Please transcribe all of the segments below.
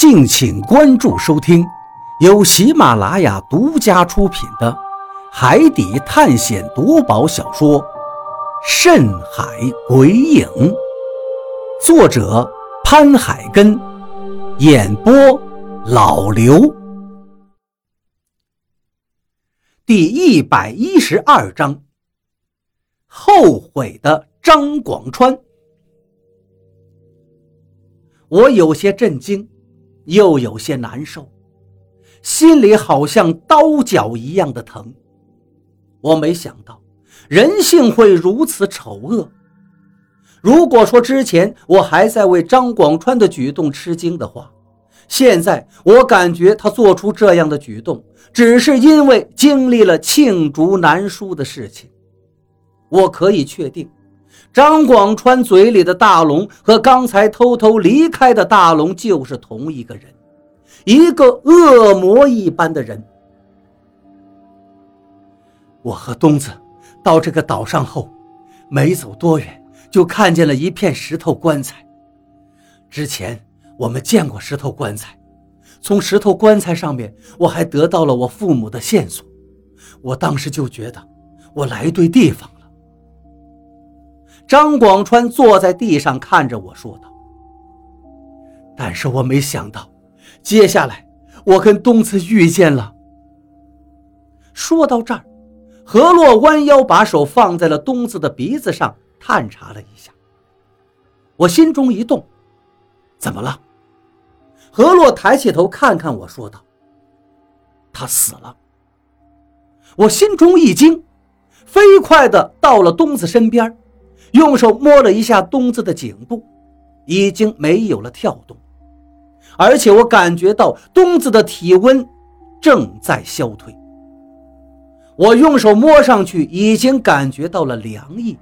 敬请关注收听，由喜马拉雅独家出品的《海底探险夺宝小说》《深海鬼影》，作者潘海根，演播老刘。第一百一十二章，后悔的张广川。我有些震惊。又有些难受，心里好像刀绞一样的疼。我没想到人性会如此丑恶。如果说之前我还在为张广川的举动吃惊的话，现在我感觉他做出这样的举动，只是因为经历了罄竹难书的事情。我可以确定。张广川嘴里的大龙和刚才偷偷离开的大龙就是同一个人，一个恶魔一般的人。我和东子到这个岛上后，没走多远就看见了一片石头棺材。之前我们见过石头棺材，从石头棺材上面我还得到了我父母的线索。我当时就觉得我来对地方。张广川坐在地上看着我说道：“但是我没想到，接下来我跟东子遇见了。”说到这儿，何洛弯腰把手放在了东子的鼻子上探查了一下。我心中一动：“怎么了？”何洛抬起头看看我说道：“他死了。”我心中一惊，飞快地到了东子身边。用手摸了一下东子的颈部，已经没有了跳动，而且我感觉到东子的体温正在消退。我用手摸上去，已经感觉到了凉意。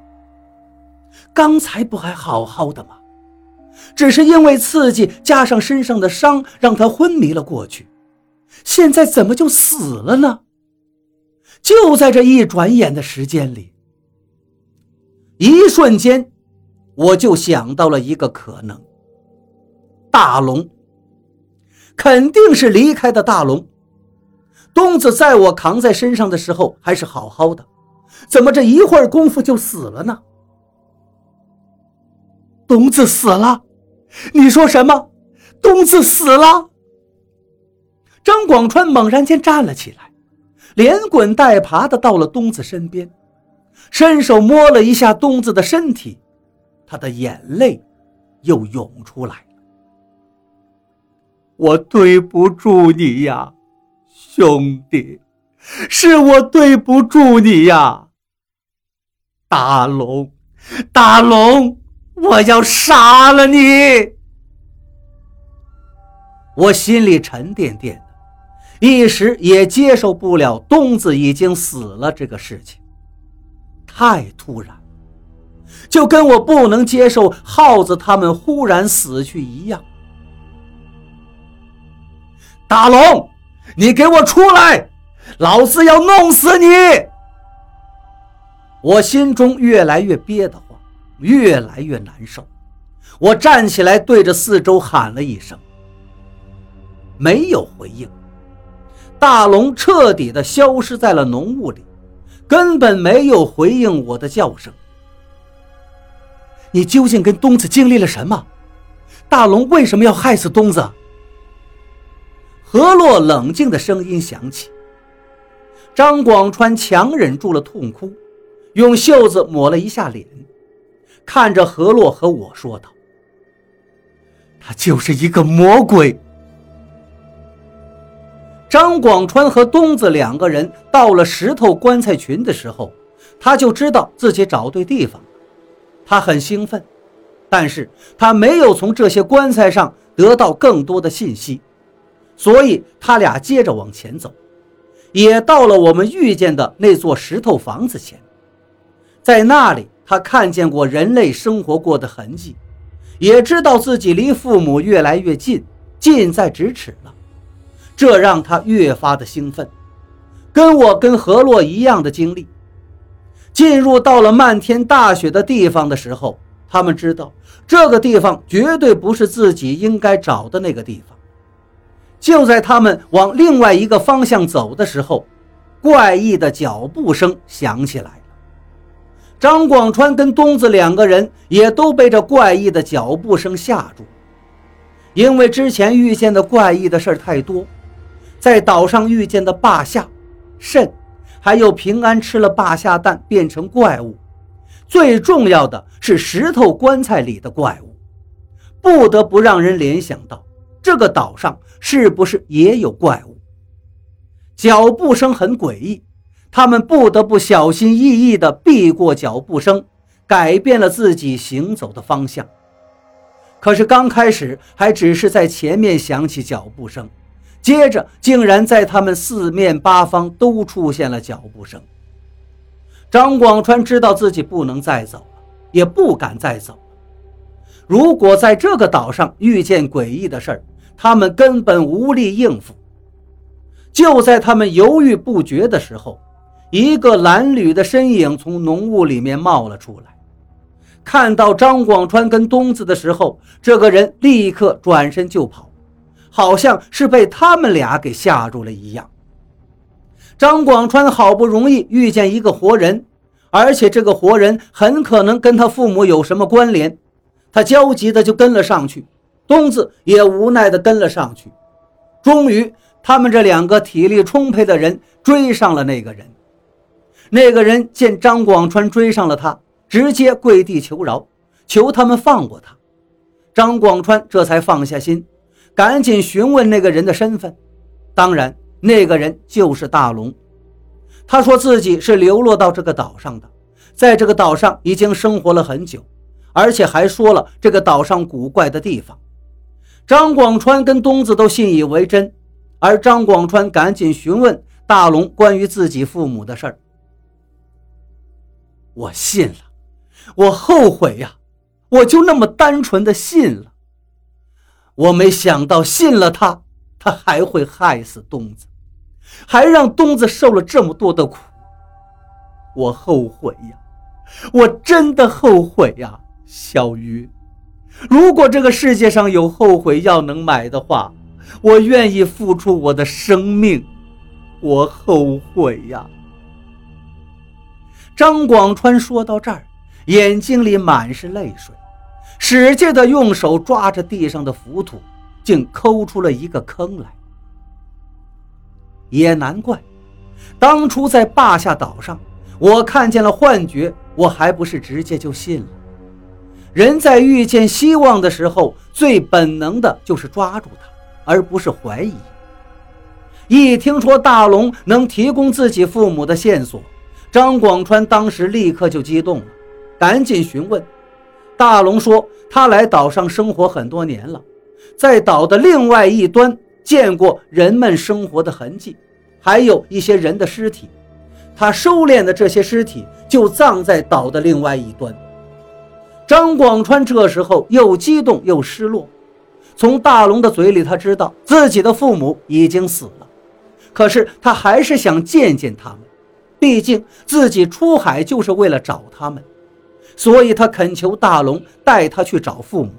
刚才不还好好的吗？只是因为刺激加上身上的伤，让他昏迷了过去。现在怎么就死了呢？就在这一转眼的时间里。一瞬间，我就想到了一个可能：大龙肯定是离开的。大龙，东子在我扛在身上的时候还是好好的，怎么这一会儿功夫就死了呢？东子死了？你说什么？东子死了？张广川猛然间站了起来，连滚带爬的到了东子身边。伸手摸了一下东子的身体，他的眼泪又涌出来了。我对不住你呀，兄弟，是我对不住你呀。大龙，大龙，我要杀了你！我心里沉甸甸的，一时也接受不了东子已经死了这个事情。太突然，就跟我不能接受耗子他们忽然死去一样。大龙，你给我出来！老子要弄死你！我心中越来越憋得慌，越来越难受。我站起来，对着四周喊了一声，没有回应。大龙彻底的消失在了浓雾里。根本没有回应我的叫声。你究竟跟东子经历了什么？大龙为什么要害死东子？何洛冷静的声音响起。张广川强忍住了痛哭，用袖子抹了一下脸，看着何洛和我说道：“他就是一个魔鬼。”张广川和东子两个人到了石头棺材群的时候，他就知道自己找对地方了。他很兴奋，但是他没有从这些棺材上得到更多的信息，所以他俩接着往前走，也到了我们遇见的那座石头房子前。在那里，他看见过人类生活过的痕迹，也知道自己离父母越来越近，近在咫尺了。这让他越发的兴奋，跟我跟何洛一样的经历。进入到了漫天大雪的地方的时候，他们知道这个地方绝对不是自己应该找的那个地方，就在他们往另外一个方向走的时候，怪异的脚步声响起来了。张广川跟东子两个人也都被这怪异的脚步声吓住，因为之前遇见的怪异的事太多，在岛上遇见的霸下、肾，还有平安吃了霸下蛋变成怪物，最重要的是石头棺材里的怪物，不得不让人联想到这个岛上是不是也有怪物。脚步声很诡异。他们不得不小心翼翼地避过脚步声，改变了自己行走的方向。可是刚开始还只是在前面响起脚步声，接着竟然在他们四面八方都出现了脚步声。张广川知道自己不能再走了，也不敢再走了。如果在这个岛上遇见诡异的事儿，他们根本无力应付。就在他们犹豫不决的时候，一个蓝缕的身影从浓雾里面冒了出来，看到张广川跟东子的时候，这个人立刻转身就跑，好像是被他们俩给吓住了一样。张广川好不容易遇见一个活人，而且这个活人很可能跟他父母有什么关联，他焦急的就跟了上去，东子也无奈的跟了上去。终于，他们这两个体力充沛的人追上了那个人。那个人见张广川追上了他，直接跪地求饶，求他们放过他。张广川这才放下心，赶紧询问那个人的身份。当然，那个人就是大龙。他说自己是流落到这个岛上的，在这个岛上已经生活了很久，而且还说了这个岛上古怪的地方。张广川跟东子都信以为真，而张广川赶紧询问大龙关于自己父母的事儿。我信了，我后悔呀！我就那么单纯的信了。我没想到信了他，他还会害死东子，还让东子受了这么多的苦。我后悔呀，我真的后悔呀，小鱼。如果这个世界上有后悔药能买的话，我愿意付出我的生命。我后悔呀。张广川说到这儿，眼睛里满是泪水，使劲的用手抓着地上的浮土，竟抠出了一个坑来。也难怪，当初在霸下岛上，我看见了幻觉，我还不是直接就信了。人在遇见希望的时候，最本能的就是抓住它，而不是怀疑。一听说大龙能提供自己父母的线索，张广川当时立刻就激动了，赶紧询问。大龙说：“他来岛上生活很多年了，在岛的另外一端见过人们生活的痕迹，还有一些人的尸体。他收敛的这些尸体就葬在岛的另外一端。”张广川这时候又激动又失落。从大龙的嘴里，他知道自己的父母已经死了，可是他还是想见见他们。毕竟自己出海就是为了找他们，所以他恳求大龙带他去找父母，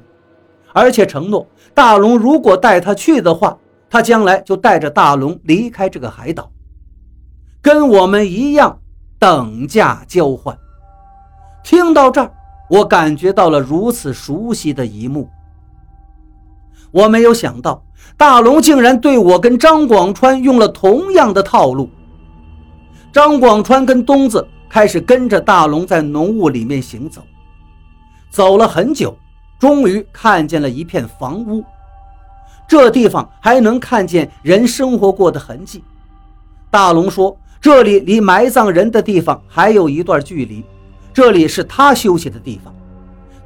而且承诺大龙如果带他去的话，他将来就带着大龙离开这个海岛，跟我们一样等价交换。听到这儿，我感觉到了如此熟悉的一幕。我没有想到大龙竟然对我跟张广川用了同样的套路。张广川跟东子开始跟着大龙在浓雾里面行走，走了很久，终于看见了一片房屋。这地方还能看见人生活过的痕迹。大龙说：“这里离埋葬人的地方还有一段距离，这里是他休息的地方。”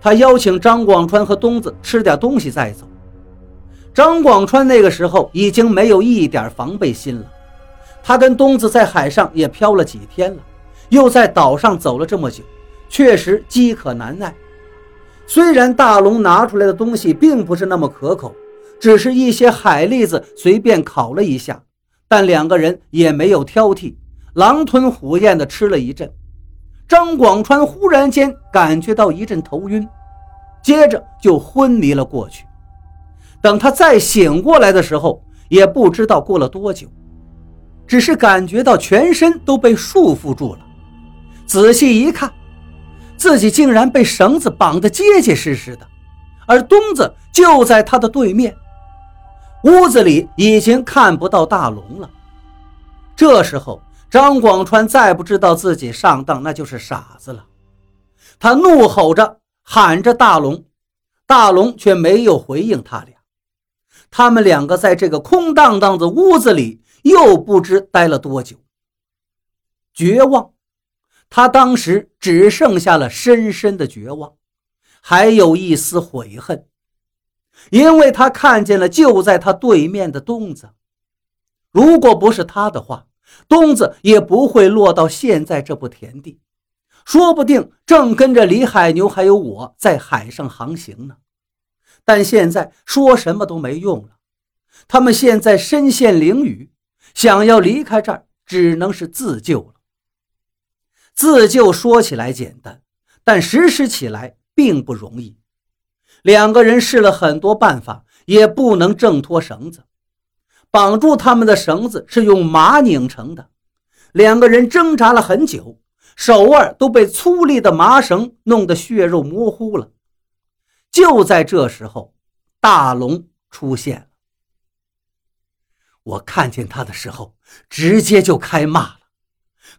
他邀请张广川和东子吃点东西再走。张广川那个时候已经没有一点防备心了。他跟东子在海上也漂了几天了，又在岛上走了这么久，确实饥渴难耐。虽然大龙拿出来的东西并不是那么可口，只是一些海蛎子随便烤了一下，但两个人也没有挑剔，狼吞虎咽地吃了一阵。张广川忽然间感觉到一阵头晕，接着就昏迷了过去。等他再醒过来的时候，也不知道过了多久，只是感觉到全身都被束缚住了。仔细一看，自己竟然被绳子绑得结结实实的，而东子就在他的对面。屋子里已经看不到大龙了。这时候，张广川再不知道自己上当，那就是傻子了。他怒吼着喊着大龙，大龙却没有回应他俩。他们两个在这个空荡荡的屋子里又不知待了多久。绝望，他当时只剩下了深深的绝望，还有一丝悔恨，因为他看见了就在他对面的东子。如果不是他的话，东子也不会落到现在这步田地，说不定正跟着李海牛还有我在海上航行呢。但现在说什么都没用了，他们现在身陷囹圄，想要离开这儿，只能是自救了。自救说起来简单，但实施起来并不容易。两个人试了很多办法，也不能挣脱绳子。绑住他们的绳子是用麻拧成的，两个人挣扎了很久，手腕都被粗粝的麻绳弄得血肉模糊了。就在这时候，大龙出现了。我看见他的时候，直接就开骂了，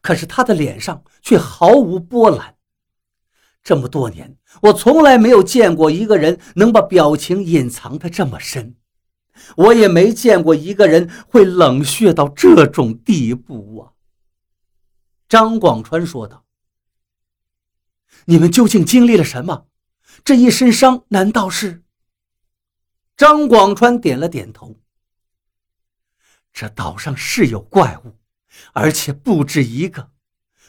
可是他的脸上却毫无波澜。这么多年，我从来没有见过一个人能把表情隐藏的这么深，我也没见过一个人会冷血到这种地步啊！张广川说道：“你们究竟经历了什么？”这一身伤难道是？张广川点了点头。这岛上是有怪物，而且不止一个。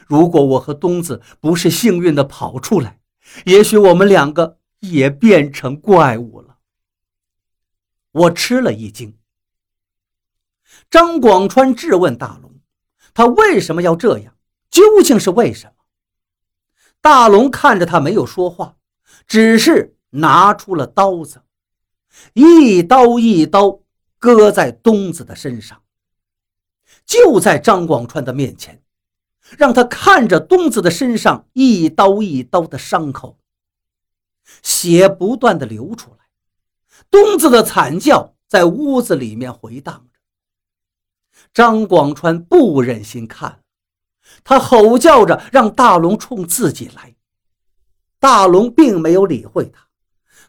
如果我和东子不是幸运的跑出来，也许我们两个也变成怪物了。我吃了一惊。张广川质问大龙：“他为什么要这样？究竟是为什么？”大龙看着他，没有说话。只是拿出了刀子，一刀一刀割在东子的身上，就在张广川的面前，让他看着东子的身上一刀一刀的伤口，血不断的流出来，东子的惨叫在屋子里面回荡着。张广川不忍心看，他吼叫着让大龙冲自己来。大龙并没有理会他，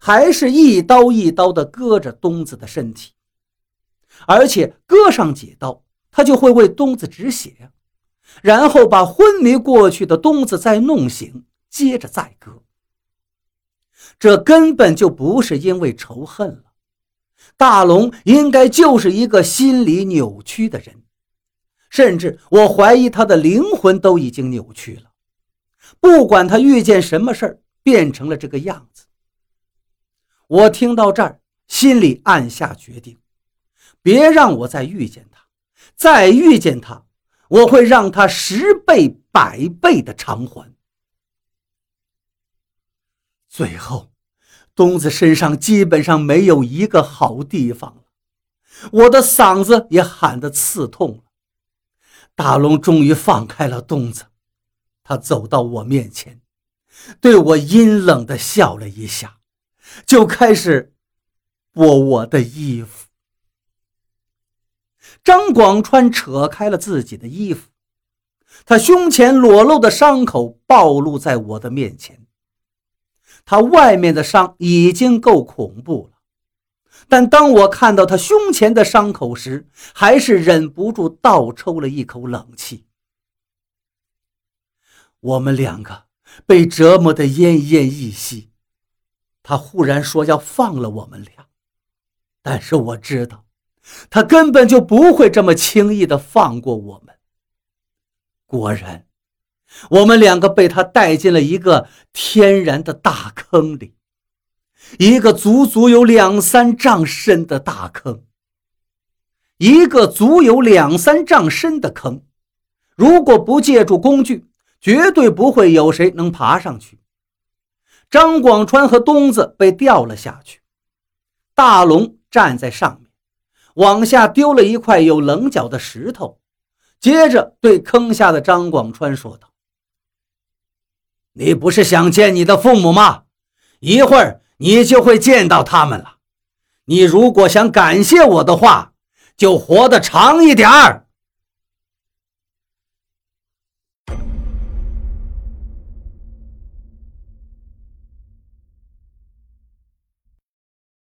还是一刀一刀的割着东子的身体，而且割上几刀，他就会为东子止血，然后把昏迷过去的东子再弄醒，接着再割。这根本就不是因为仇恨了，大龙应该就是一个心理扭曲的人，甚至我怀疑他的灵魂都已经扭曲了，不管他遇见什么事儿。变成了这个样子。我听到这儿，心里暗下决定：别让我再遇见他，再遇见他，我会让他十倍、百倍的偿还。最后，东子身上基本上没有一个好地方了，我的嗓子也喊得刺痛了。大龙终于放开了东子，他走到我面前。对我阴冷的笑了一下，就开始剥我的衣服。张广川扯开了自己的衣服，他胸前裸露的伤口暴露在我的面前。他外面的伤已经够恐怖了，但当我看到他胸前的伤口时，还是忍不住倒抽了一口冷气。我们两个。被折磨得奄奄一息，他忽然说要放了我们俩，但是我知道，他根本就不会这么轻易的放过我们。果然，我们两个被他带进了一个天然的大坑里，一个足足有两三丈深的大坑，一个足有两三丈深的坑，如果不借助工具。绝对不会有谁能爬上去。张广川和东子被掉了下去，大龙站在上面，往下丢了一块有棱角的石头，接着对坑下的张广川说道：“你不是想见你的父母吗？一会儿你就会见到他们了。你如果想感谢我的话，就活得长一点儿。”